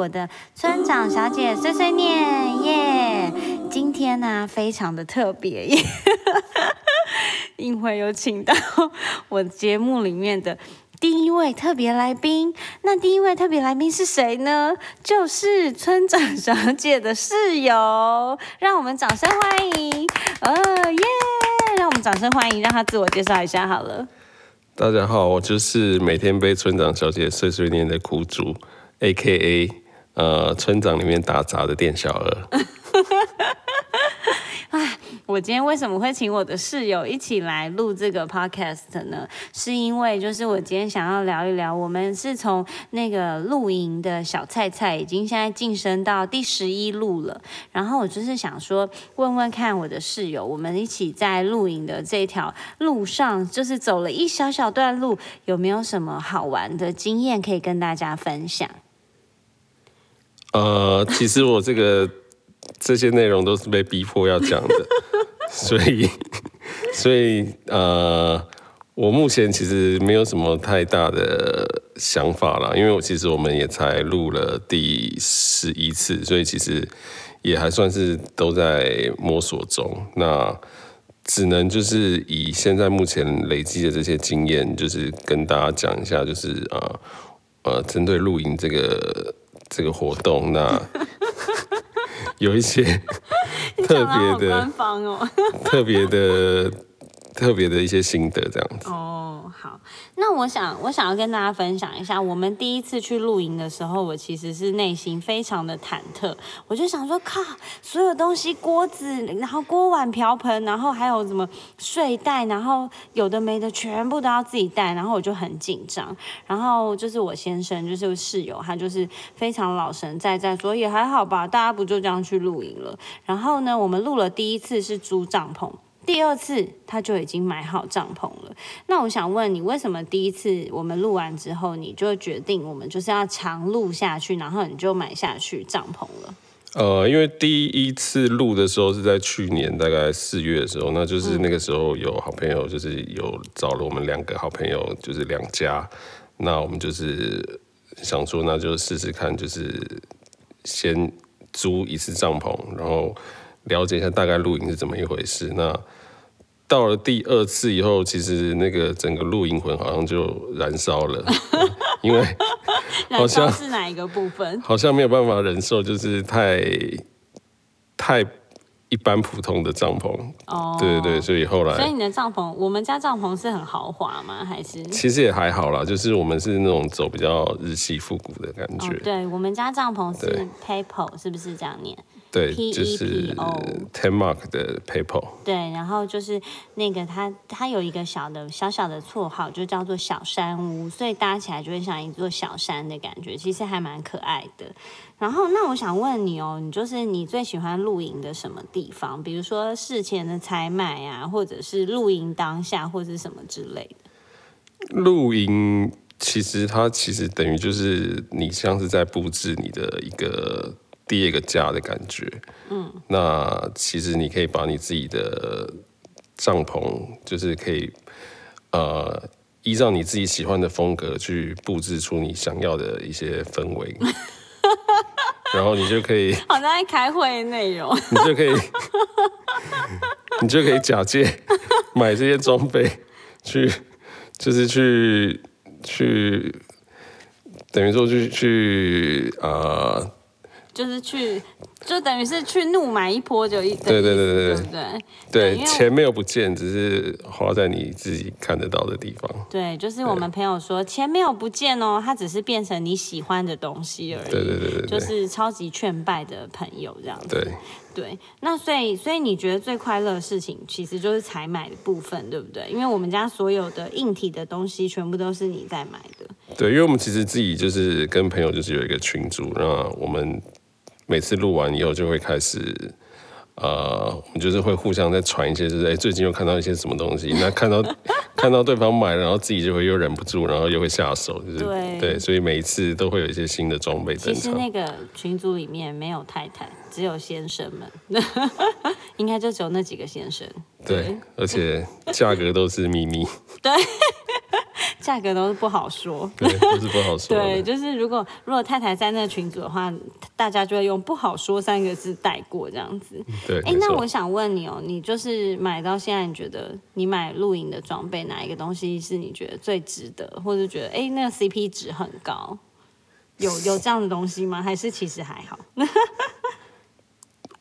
我的村长小姐碎碎念耶。今天呢，非常的特别耶，因为有请到我节目里面的第一位特别来宾。那第一位特别来宾是谁呢？就是村长小姐的室友，让我们掌声欢迎。呃耶，让我们掌声欢迎，让她自我介绍一下好了。大家好，我就是每天被村长小姐碎碎念的苦主，A K A 呃村长里面打杂的店小二。哎，我今天为什么会请我的室友一起来录这个 podcast 呢？是因为就是我今天想要聊一聊，我们是从那个露营的小菜菜，已经现在晋升到第十一路了。然后我就是想说，问问看我的室友，我们一起在露营的这条路上，就是走了一小小段路，有没有什么好玩的经验可以跟大家分享？呃，其实我这个这些内容都是被逼迫要讲的，所以所以呃，我目前其实没有什么太大的想法啦，因为我其实我们也才录了第十一次，所以其实也还算是都在摸索中。那只能就是以现在目前累积的这些经验，就是跟大家讲一下，就是啊呃，针对露营这个这个活动，那 有一些特别的。特别的、特别的一些心得，这样子。哦，好，那我想，我想要跟大家分享一下，我们第一次去露营的时候，我其实是内心非常的忐忑，我就想说，靠，所有东西，锅子，然后锅碗瓢盆，然后还有什么睡袋，然后有的没的，全部都要自己带，然后我就很紧张。然后就是我先生，就是室友，他就是非常老神在在说，也还好吧，大家不就这样去露营了。然后呢，我们录了第一次是租帐篷。第二次他就已经买好帐篷了。那我想问你，为什么第一次我们录完之后，你就决定我们就是要长录下去，然后你就买下去帐篷了？呃，因为第一次录的时候是在去年大概四月的时候，那就是那个时候有好朋友，就是有找了我们两个好朋友，就是两家，那我们就是想说，那就试试看，就是先租一次帐篷，然后了解一下大概露营是怎么一回事。那到了第二次以后，其实那个整个露营魂好像就燃烧了，因为好像是哪一个部分？好像没有办法忍受，就是太太一般普通的帐篷。哦，对对对，所以后来所以你的帐篷，我们家帐篷是很豪华吗？还是？其实也还好啦，就是我们是那种走比较日系复古的感觉。哦，对，我们家帐篷是 Papo，是不是这样念？对 E 就是 P O Ten Mark 的 Paper。对，然后就是那个它，它有一个小的小小的绰号，就叫做小山屋，所以搭起来就会像一座小山的感觉，其实还蛮可爱的。然后，那我想问你哦，你就是你最喜欢露营的什么地方？比如说事前的采买啊，或者是露营当下，或者是什么之类的。露营其实它其实等于就是你像是在布置你的一个第二个家的感觉。嗯，那其实你可以把你自己的帐篷，就是可以呃依照你自己喜欢的风格去布置出你想要的一些氛围，然后你就可以好像在开会的内容。你就可以，你就可以假借买这些装备去，就是去去，等于说去去呃，就是去，就等于是去怒买一波就一，对对对对对对对？钱没有不见，只是花在你自己看得到的地方。对，就是我们朋友说，钱没有不见哦，它只是变成你喜欢的东西而已。对对对就是超级劝败的朋友这样子。对，对，那所以所以你觉得最快乐的事情，其实就是采买的部分，对不对？因为我们家所有的硬体的东西，全部都是你在买的。对，因为我们其实自己就是跟朋友就是有一个群组，那我们每次录完以后就会开始。呃，我们就是会互相在传一些，就是哎、最近又看到一些什么东西，那看到 看到对方买，然后自己就会又忍不住，然后又会下手，就是对所以每一次都会有一些新的装备登场。其实那个群组里面没有太太，只有先生们，应该就只有那几个先生。对，而且价格都是秘密。对，价格都是不好说。对，都是不好说。对，就是如果如果太太在那个群组的话，大家就会用“不好说”三个字带过这样子。对，哎，那我想问你哦，你就是买到现在，你觉得你买露营的装备哪一个东西是你觉得最值得，或者觉得哎那个 CP 值很高？有有这样的东西吗？还是其实还好？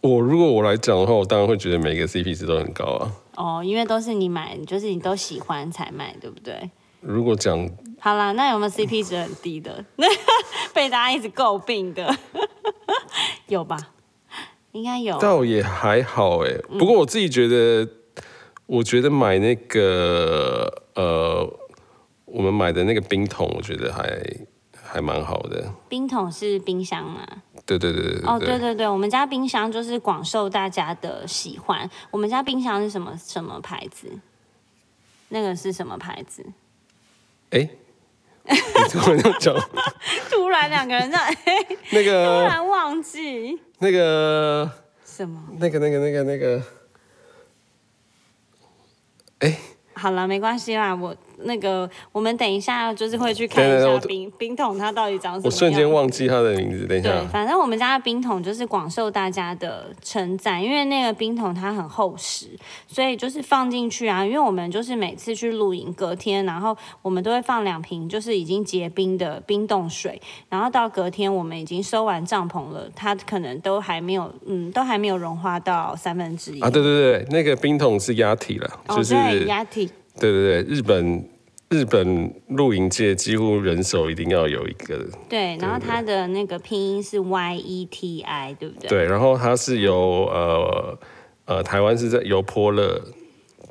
我如果我来讲的话，我当然会觉得每个 CP 值都很高啊。哦，因为都是你买，就是你都喜欢才买，对不对？如果讲好啦，那有没有 CP 值很低的？被大家一直诟病的，有吧？应该有。倒也还好哎，嗯不过我自己觉得，我觉得买那个呃，我们买的那个冰桶，我觉得还还蛮好的。冰桶是冰箱嘛？对对对对哦，对对对，我们家冰箱就是广受大家的喜欢。我们家冰箱是什么什么牌子？那个是什么牌子？哎，你突然这样讲，突然两个人这样，那突然忘记。那个什么？那个那个那个那个，哎，好了，没关系啦，我那个我们等一下就是会去看一下冰冰桶它到底长什么样。我瞬间忘记它的名字，等一对下，，反正我们家的冰桶就是广受大家的称赞，因为那个冰桶它很厚实，所以就是放进去啊。因为我们就是每次去露营，隔天然后我们都会放两瓶就是已经结冰的冰冻水，然后到隔天我们已经收完帐篷了，它可能都还没有，嗯，都还没有融化到三分之一。啊，对对对，那个冰桶是压体了，哦，就是对，压体。对对对，日本日本露营界几乎人手一定要有一个，对，然后它的那个拼音是 Y E T I，对不对？对，然后它是由呃呃台湾是在由波乐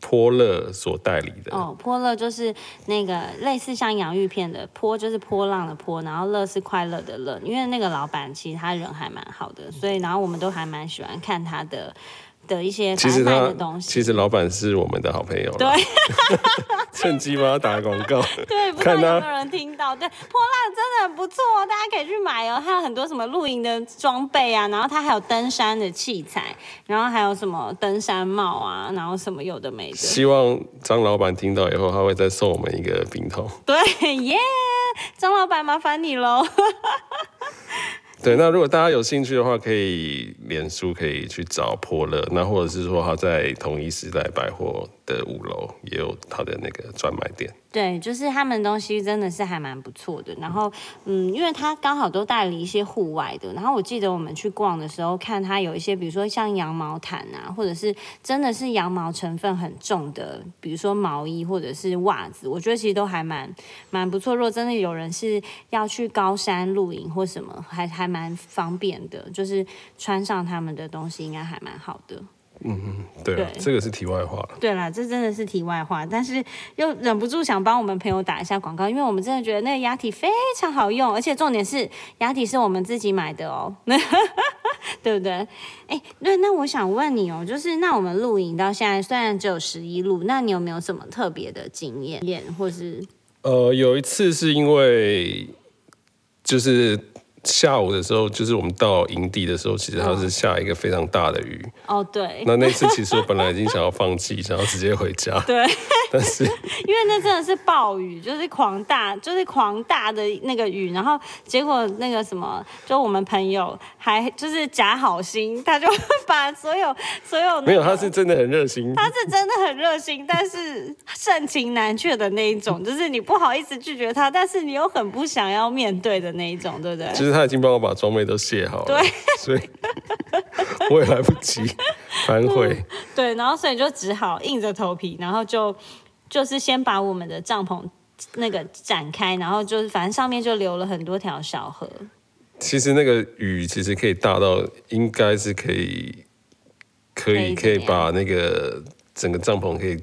波乐所代理的，哦，波乐就是那个类似像洋芋片的波，就是波浪的波，然后乐是快乐的乐。因为那个老板其实他人还蛮好的，所以然后我们都还蛮喜欢看他的的一些其实的东西。其实老板是我们的好朋友啦，对 趁机帮他打广告。对，不知道看有没有人听到？对，破浪真的很不错哦，大家可以去买哦。它有很多什么露营的装备啊，然后他还有登山的器材，然后还有什么登山帽啊，然后什么有的没的。希望张老板听到以后，他会再送我们一个冰桶。对，耶，张老板麻烦你喽。对，那如果大家有兴趣的话，可以脸书可以去找破乐，那或者是说他在统一时代百货的五楼也有他的那个专卖店。对，就是他们东西真的是还蛮不错的。然后，嗯，因为他刚好都代理一些户外的。然后我记得我们去逛的时候，看他有一些，比如说像羊毛毯啊，或者是真的是羊毛成分很重的，比如说毛衣或者是袜子，我觉得其实都还蛮蛮不错。如果真的有人是要去高山露营或什么，还还蛮方便的，就是穿上他们的东西应该还蛮好的。对啊，对这个是题外话了。对啦，这真的是题外话，但是又忍不住想帮我们朋友打一下广告，因为我们真的觉得那个压体非常好用，而且重点是压体是我们自己买的哦，对不对？哎，对，那我想问你哦，就是那我们露营到现在虽然只有十一路，那你有没有什么特别的经验，验或是呃，有一次是因为就是下午的时候，就是我们到营地的时候，其实它是下一个非常大的雨。哦，对，那那次其实我本来已经想要放弃，想要直接回家，对，但是 因为那真的是暴雨，就是狂大，就是狂大的那个雨，然后结果那个什么，就我们朋友还就是假好心，他就把所有所有、那个、没有，他是真的很热心。他是真的很热心，但是盛情难却的那一种，就是你不好意思拒绝他，但是你又很不想要面对的那一种，对不对？其实他已经帮我把装备都卸好了，对，所以 我也来不及反悔。对，然后所以就只好硬着头皮，然后就就是先把我们的帐篷那个展开，然后就是反正上面就留了很多条小河。其实那个雨其实可以大到，应该是可以，可以可以把那个整个帐篷可以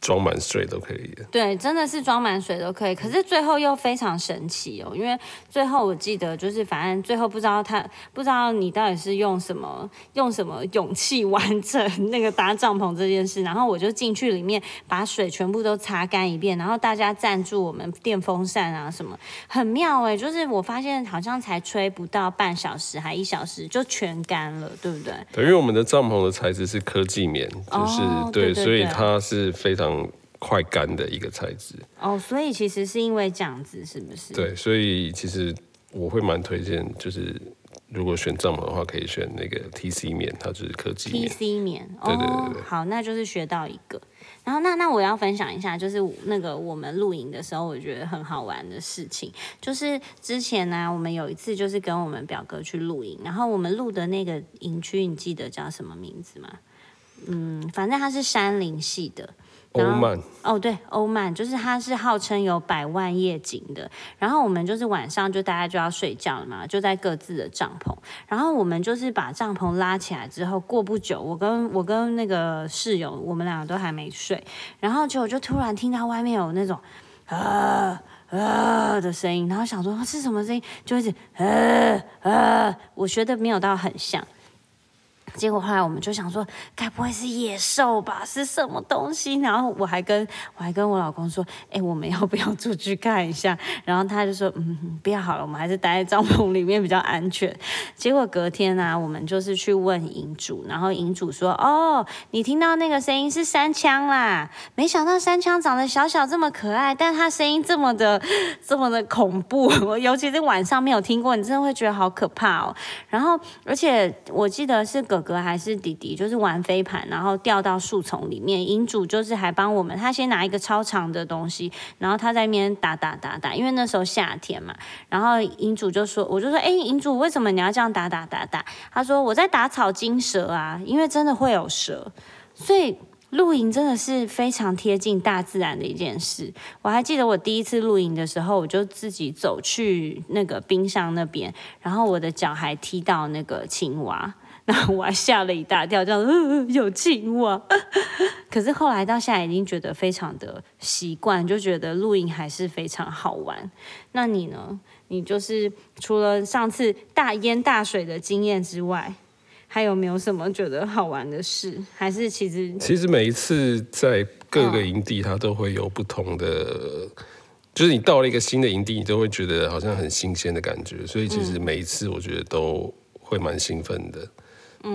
装满水都可以的。对，真的是装满水都可以，可是最后又非常神奇哦，因为最后我记得就是反正最后不知道他不知道你到底是用什么用什么勇气完成那个搭帐篷这件事，然后我就进去里面把水全部都擦干一遍，然后大家赞助我们电风扇啊什么，很妙哎，就是我发现好像才吹不到半小时还一小时就全干了，对不对？对，因为我们的帐篷的材质是科技棉，就是、对所以它是非常快干的一个材质。哦，所以其实是因为这样子，是不是？对，所以其实我会蛮推荐，就是如果选帐篷的话，可以选那个 TC 棉，它就是科技棉。TC 棉，对对对好，那就是学到一个。然后那那我要分享一下，就是那个我们露营的时候，我觉得很好玩的事情，就是之前呢、我们有一次就是跟我们表哥去露营，然后我们录的那个营区，你记得叫什么名字吗？嗯，反正它是山林系的。欧曼，哦，对，欧曼就是它是号称有百万夜景的。然后我们就是晚上就大家就要睡觉了嘛，就在各自的帐篷。然后我们就是把帐篷拉起来之后，过不久，我跟我跟那个室友，我们两个都还没睡，然后结果就突然听到外面有那种啊啊的声音，然后想说是什么声音，就一直呃呃，我学的没有到很像。结果后来我们就想说，该不会是野兽吧？是什么东西？然后我还跟我还跟我老公说，哎、我们要不要出去看一下？然后他就说，嗯，不要好了，我们还是待在帐篷里面比较安全。结果隔天呢、我们就是去问营主，然后营主说，哦，你听到那个声音是山枪啦。没想到山枪长得小小这么可爱，但它声音这么的这么的恐怖，我 尤其是晚上没有听过，你真的会觉得好可怕哦。然后，而且我记得是哥哥还是弟弟，就是玩飞盘，然后掉到树丛里面。营主就是还帮我们，他先拿一个超长的东西，然后他在那边打打打打，因为那时候夏天嘛。然后营主就说，我就说，哎，营主为什么你要这样打打打打？他说我在打草惊蛇啊，因为真的会有蛇，所以。露营真的是非常贴近大自然的一件事。我还记得我第一次露营的时候，我就自己走去那个冰上那边，然后我的脚还踢到那个青蛙，然后我还吓了一大跳，这样、呃、有青蛙。可是后来到现在已经觉得非常的习惯，就觉得露营还是非常好玩。那你呢？你就是除了上次大淹大水的经验之外，还有没有什么觉得好玩的事？还是其实其实每一次在各个营地，它都会有不同的，就是你到了一个新的营地，你都会觉得好像很新鲜的感觉，所以其实每一次我觉得都会蛮兴奋的。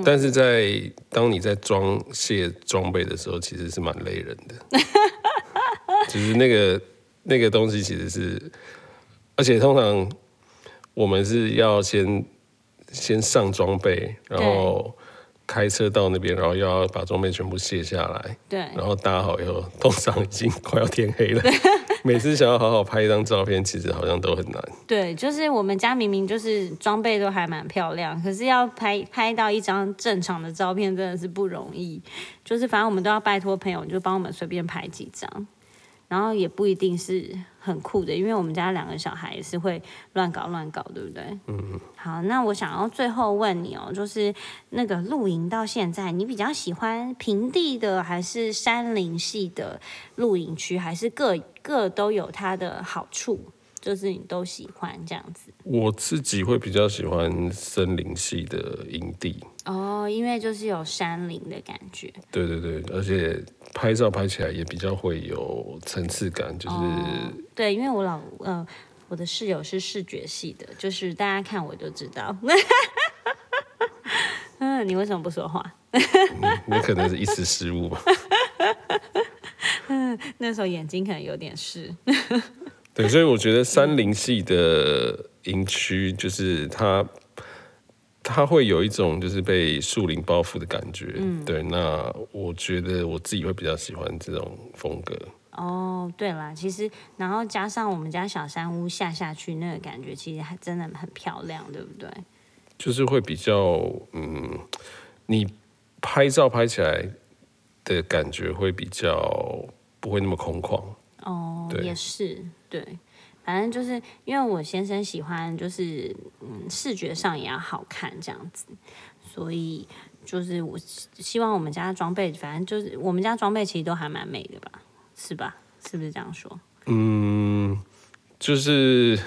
但是在当你在装卸装备的时候，其实是蛮累人的。其实那个那个东西其实是，而且通常我们是要先先上装备，然后开车到那边，然后又要把装备全部卸下来，对然后搭好以后，通常已经快要天黑了。每次想要好好拍一张照片，其实好像都很难。对，就是我们家明明就是装备都还蛮漂亮，可是要拍拍到一张正常的照片真的是不容易。就是反正我们都要拜托朋友，就帮我们随便拍几张，然后也不一定是很酷的，因为我们家两个小孩也是会乱搞乱搞，对不对？嗯。好，那我想要最后问你哦，就是那个露营到现在，你比较喜欢平地的还是山林系的露营区，还是各各都有它的好处？就是你都喜欢这样子我自己会比较喜欢森林系的营地，哦，因为就是有山林的感觉。对对对，而且拍照拍起来也比较会有层次感，就是、对，因为我老呃，我的室友是视觉系的，就是大家看我就知道。嗯，你为什么不说话？那可能是一时失误吧。那时候眼睛可能有点湿。对，所以我觉得山林系的营区就是它，它会有一种就是被树林包覆的感觉。嗯，对，那我觉得我自己会比较喜欢这种风格。哦，对啦，其实然后加上我们家小山屋下下去那个感觉，其实还真的很漂亮，对不对？就是会比较，嗯，你拍照拍起来的感觉会比较不会那么空旷。哦，也是，对，反正就是因为我先生喜欢，就是嗯，视觉上也要好看这样子，所以就是我希希望我们家装备，反正就是我们家装备其实都还蛮美的吧，是吧？是不是这样说？嗯，就是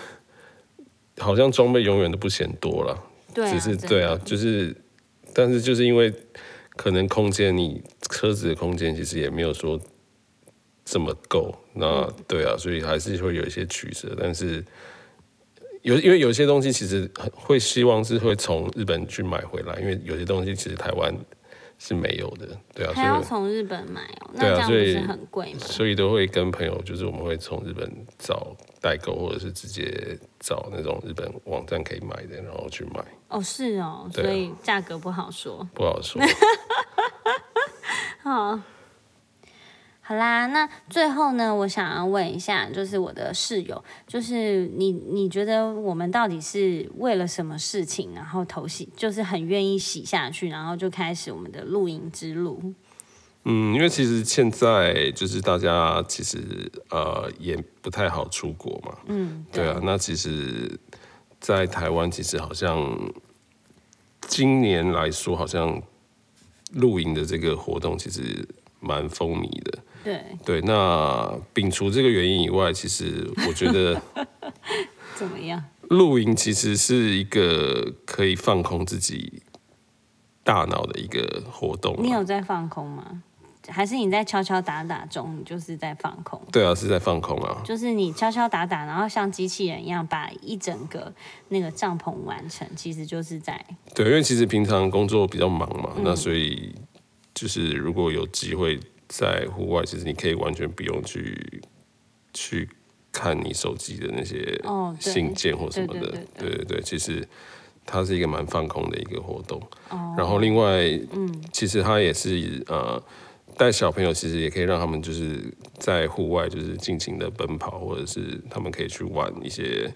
好像装备永远都不嫌多了。对啊，只是对啊，就是，但是就是因为可能空间，你车子的空间其实也没有说这么够，那嗯对啊，所以还是会有一些取舍，但是有因为有些东西其实很会希望是会从日本去买回来，因为有些东西其实台湾是没有的，对啊，还要所以从日本买哦，那这样不是很贵吗？所以都会跟朋友，就是我们会从日本找代购，或者是直接找那种日本网站可以买的，然后去买，哦，是哦，所以价格不好说。不好说。好，好啦，那最后呢，我想要问一下，就是我的室友，就是你，你觉得我们到底是为了什么事情，然后投洗，就是很愿意洗下去，然后就开始我们的露营之路？嗯，因为其实现在就是大家其实呃也不太好出国嘛，嗯，对啊，那其实，在台湾其实好像今年来说，好像露营的这个活动其实蛮风靡的。对，对，那摒除这个原因以外，其实我觉得 怎么样？露营其实是一个可以放空自己大脑的一个活动啊。你有在放空吗？还是你在敲敲打打中，你就是在放空？对啊，是在放空啊。就是你敲敲打打，然后像机器人一样把一整个那个帐篷完成，其实就是在对，因为其实平常工作比较忙嘛，那所以就是如果有机会在户外，其实你可以完全不用去去看你手机的那些信件或什么的。对对对对对对，其实它是一个蛮放空的一个活动。哦然后另外，嗯，其实它也是呃。带小朋友其实也可以让他们就是在户外就是尽情的奔跑，或者是他们可以去玩一些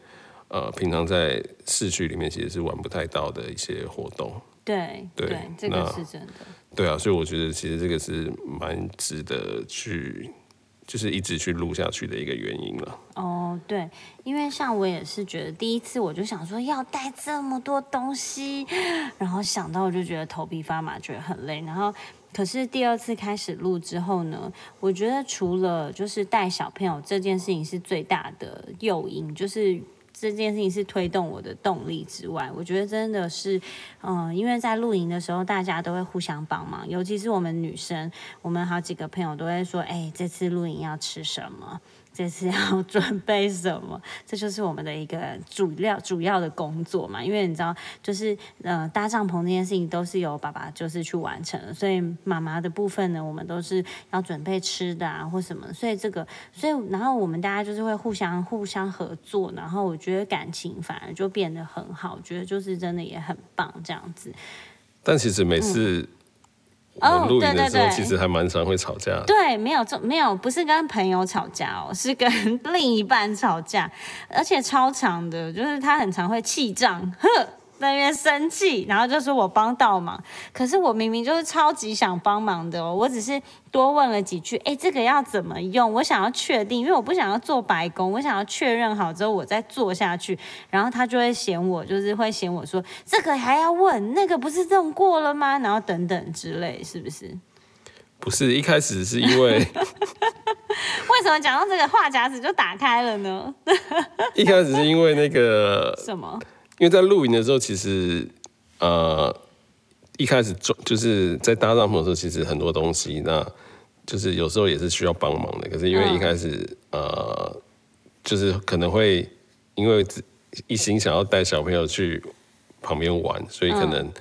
呃平常在市区里面其实是玩不太到的一些活动。对对这个那是真的。对啊，所以我觉得其实这个是蛮值得去，就是一直去录下去的一个原因了。哦，对，因为像我也是觉得第一次我就想说要带这么多东西，然后想到我就觉得头皮发麻，觉得很累。然后可是第二次开始录之后呢，我觉得除了就是带小朋友这件事情是最大的诱因，就是。这件事情是推动我的动力之外，我觉得真的是，嗯、因为在露营的时候，大家都会互相帮忙，尤其是我们女生，我们好几个朋友都会说，哎、这次露营要吃什么？这次要 准备什么？这就是我们的一个主要主要的工作嘛。因为你知道，就是呃搭帐篷这件事情都是由爸爸就是去完成的，所以妈妈的部分呢，我们都是要准备吃的啊或什么。所以这个，所以然后我们大家就是会互相互相合作，然后我觉得感情反而就变得很好，我觉得就是真的也很棒这样子。但其实每次我哦们录影的时候，对对对其实还蛮常会吵架的。对，没有这没有，不是跟朋友吵架哦，是跟另一半吵架，而且超长的，就是他很常会气胀，呵，在那边生气，然后就说我帮倒忙，可是我明明就是超级想帮忙的哦，我只是多问了几句，哎，这个要怎么用？我想要确定，因为我不想要做白工，我想要确认好之后我再做下去，然后他就会嫌我，就是会嫌我说这个还要问，那个不是用过了吗？然后等等之类，是不是？不是一开始是因为 为什么讲到这个话匣子就打开了呢？一开始是因为那个，什么？因为在露营的时候，其实呃一开始做就是在搭帐篷的时候，其实很多东西，那就是有时候也是需要帮忙的。可是因为嗯一开始、呃，就是可能会因为一心想要带小朋友去旁边玩，所以可能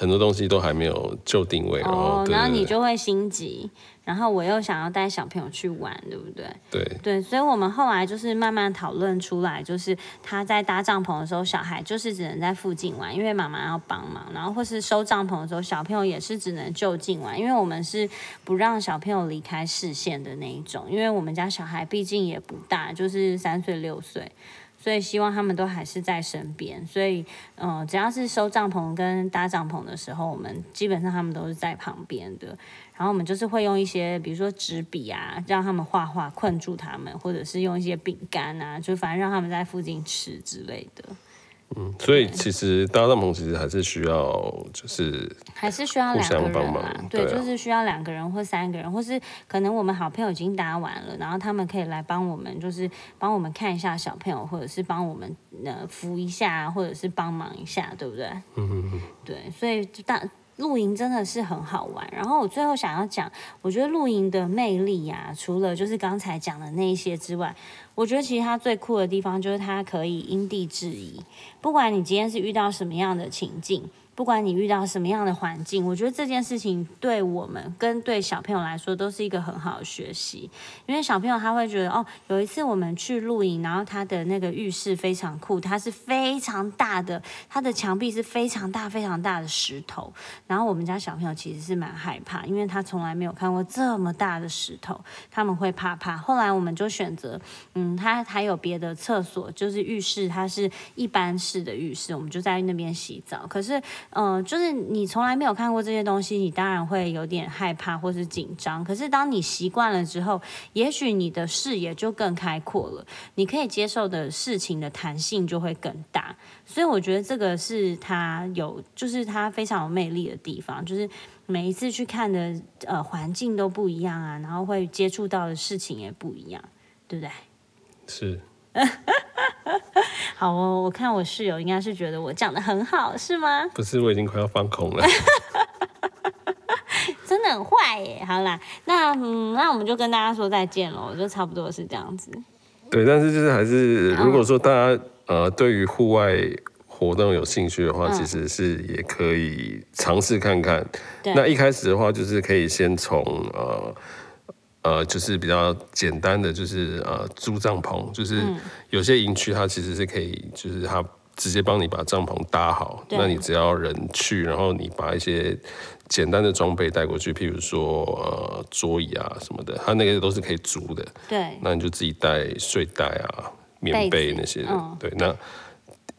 很多东西都还没有就定位，然后哦，然后你就会心急，然后我又想要带小朋友去玩，对不对？对对，所以我们后来就是慢慢讨论出来，就是他在搭帐篷的时候，小孩就是只能在附近玩，因为妈妈要帮忙，然后或是收帐篷的时候，小朋友也是只能就近玩，因为我们是不让小朋友离开视线的那一种，因为我们家小孩毕竟也不大，就是三岁六岁。所以希望他们都还是在身边，所以嗯、只要是收帐篷跟搭帐篷的时候，我们基本上他们都是在旁边的。然后我们就是会用一些，比如说纸笔啊，让他们画画困住他们，或者是用一些饼干啊，就反正让他们在附近吃之类的，所以其实搭帐篷其实还是需要就是还是需要两个人啊。对，就是需要两个人或三个人，或是可能我们好朋友已经搭完了，然后他们可以来帮我们，就是帮我们看一下小朋友，或者是帮我们呃扶一下，或者是帮忙一下，对不对？嗯对，所以大露营真的是很好玩。然后我最后想要讲，我觉得露营的魅力呀、除了就是刚才讲的那一些之外，我觉得其实它最酷的地方就是它可以因地制宜，不管你今天是遇到什么样的情境，不管你遇到什么样的环境，我觉得这件事情对我们跟对小朋友来说都是一个很好的学习。因为小朋友他会觉得，哦，有一次我们去露营，然后他的那个浴室非常酷，它是非常大的，它的墙壁是非常大非常大的石头。然后我们家小朋友其实是蛮害怕，因为他从来没有看过这么大的石头，他们会怕怕。后来我们就选择，嗯，他还有别的厕所，就是浴室，它是一般式的浴室，我们就在那边洗澡。可是。嗯，就是你从来没有看过这些东西，你当然会有点害怕或是紧张。可是当你习惯了之后，也许你的视野就更开阔了，你可以接受的事情的弹性就会更大。所以我觉得这个是它有，就是它非常有魅力的地方，就是每一次去看的呃环境都不一样啊，然后会接触到的事情也不一样，对不对？是。好哦，我看我室友应该是觉得我讲的很好，是吗？不是，我已经快要放空了。真的很坏耶！好啦，那嗯，那我们就跟大家说再见喽，就差不多是这样子。对，但是就是还是，如果说大家呃对于户外活动有兴趣的话，其实是也可以尝试看看。那一开始的话，就是可以先从呃。呃，就是比较简单的，就是呃租帐篷，就是有些营区它其实是可以，就是它直接帮你把帐篷搭好，那你只要人去，然后你把一些简单的装备带过去，譬如说呃桌椅啊什么的，它那个都是可以租的。对，那你就自己带睡袋啊、棉被那些的。对，那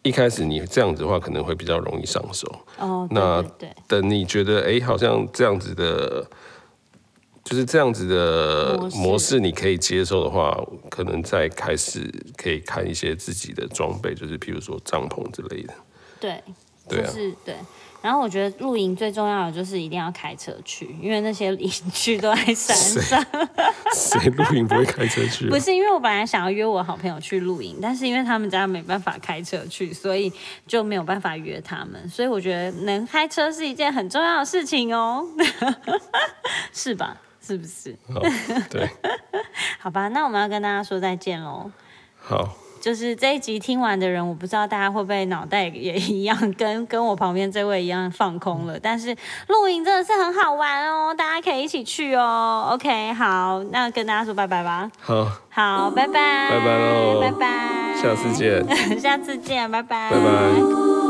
一开始你这样子的话，可能会比较容易上手。哦，那对，等你觉得哎，好像这样子的。就是这样子的模式，你可以接受的话，可能再开始可以看一些自己的装备，就是譬如说帐篷之类的。对，就是对。然后我觉得露营最重要的就是一定要开车去，因为那些营区都在山上。谁露营不会开车去？不是，因为我本来想要约我好朋友去露营，但是因为他们家没办法开车去，所以就没有办法约他们。所以我觉得能开车是一件很重要的事情哦，是吧？是不是？对，好吧，那我们要跟大家说再见喽。好，就是这一集听完的人，我不知道大家会不会脑袋也一样，跟 跟我旁边这位一样放空了。但是露营真的是很好玩哦，大家可以一起去哦。OK，好，那跟大家说拜拜吧。好，好，拜拜，拜拜喽，拜拜，下次见，下次见，拜拜，拜拜。